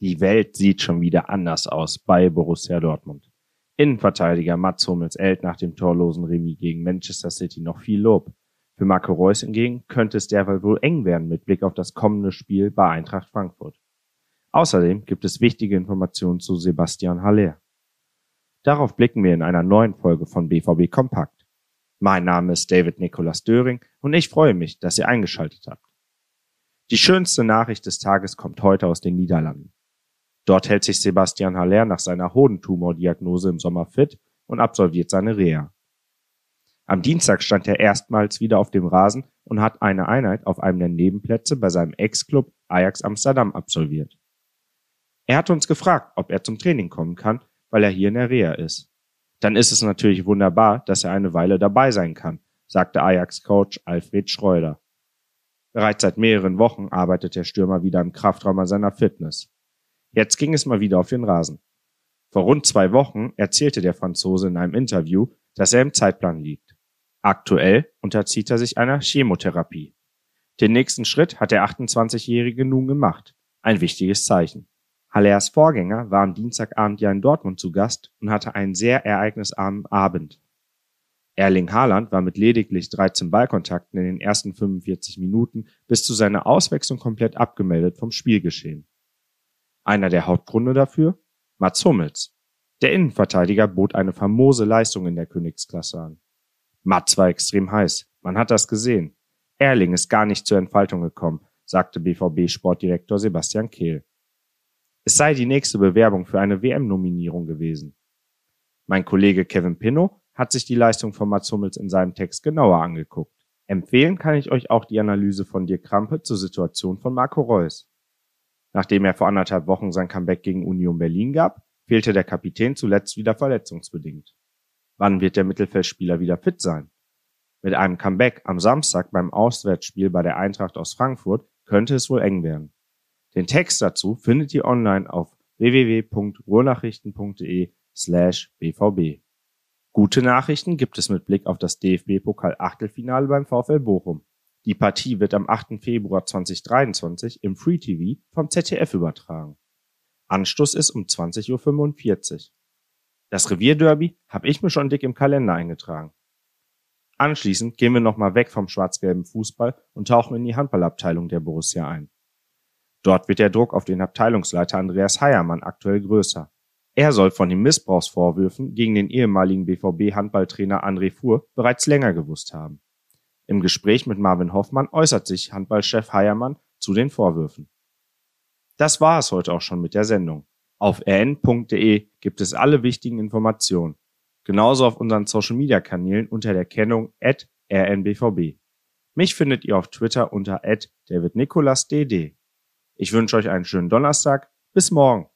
Die Welt sieht schon wieder anders aus bei Borussia Dortmund. Innenverteidiger Mats Hummels erhält nach dem torlosen Remis gegen Manchester City noch viel Lob. Für Marco Reus hingegen könnte es derweil wohl eng werden mit Blick auf das kommende Spiel bei Eintracht Frankfurt. Außerdem gibt es wichtige Informationen zu Sebastian Haller. Darauf blicken wir in einer neuen Folge von BVB Kompakt. Mein Name ist David Nicolas Döring und ich freue mich, dass ihr eingeschaltet habt. Die schönste Nachricht des Tages kommt heute aus den Niederlanden. Dort hält sich Sebastian Haller nach seiner Hodentumordiagnose im Sommer fit und absolviert seine Reha. Am Dienstag stand er erstmals wieder auf dem Rasen und hat eine Einheit auf einem der Nebenplätze bei seinem Ex-Club Ajax Amsterdam absolviert. Er hat uns gefragt, ob er zum Training kommen kann, weil er hier in der Reha ist. Dann ist es natürlich wunderbar, dass er eine Weile dabei sein kann, sagte Ajax-Coach Alfred Schreuder. Bereits seit mehreren Wochen arbeitet der Stürmer wieder im Kraftraum an seiner Fitness. Jetzt ging es mal wieder auf den Rasen. Vor rund zwei Wochen erzählte der Franzose in einem Interview, dass er im Zeitplan liegt. Aktuell unterzieht er sich einer Chemotherapie. Den nächsten Schritt hat der 28-Jährige nun gemacht. Ein wichtiges Zeichen. Hallers Vorgänger war am Dienstagabend ja in Dortmund zu Gast und hatte einen sehr ereignisarmen Abend. Erling Haaland war mit lediglich 13 Ballkontakten in den ersten 45 Minuten bis zu seiner Auswechslung komplett abgemeldet vom Spielgeschehen. Einer der Hauptgründe dafür? Mats Hummels. Der Innenverteidiger bot eine famose Leistung in der Königsklasse an. Mats war extrem heiß. Man hat das gesehen. Erling ist gar nicht zur Entfaltung gekommen, sagte BVB-Sportdirektor Sebastian Kehl. Es sei die nächste Bewerbung für eine WM-Nominierung gewesen. Mein Kollege Kevin Pinnow hat sich die Leistung von Mats Hummels in seinem Text genauer angeguckt. Empfehlen kann ich euch auch die Analyse von Dirk Krampe zur Situation von Marco Reus. Nachdem er vor anderthalb Wochen sein Comeback gegen Union Berlin gab, fehlte der Kapitän zuletzt wieder verletzungsbedingt. Wann wird der Mittelfeldspieler wieder fit sein? Mit einem Comeback am Samstag beim Auswärtsspiel bei der Eintracht aus Frankfurt könnte es wohl eng werden. Den Text dazu findet ihr online auf www.ruhrnachrichten.de slash bvb. Gute Nachrichten gibt es mit Blick auf das DFB-Pokal-Achtelfinale beim VfL Bochum. Die Partie wird am 8. Februar 2023 im Free TV vom ZDF übertragen. Anstoß ist um 20.45 Uhr. Das Revierderby habe ich mir schon dick im Kalender eingetragen. Anschließend gehen wir nochmal weg vom schwarz-gelben Fußball und tauchen in die Handballabteilung der Borussia ein. Dort wird der Druck auf den Abteilungsleiter Andreas Heiermann aktuell größer. Er soll von den Missbrauchsvorwürfen gegen den ehemaligen BVB-Handballtrainer André Fuhr bereits länger gewusst haben. Im Gespräch mit Marvin Hoffmann äußert sich Handballchef Heiermann zu den Vorwürfen. Das war es heute auch schon mit der Sendung. Auf rn.de gibt es alle wichtigen Informationen. Genauso auf unseren Social Media Kanälen unter der Kennung at rnbvb. Mich findet ihr auf Twitter unter at davidnicolasdd. Ich wünsche euch einen schönen Donnerstag. Bis morgen.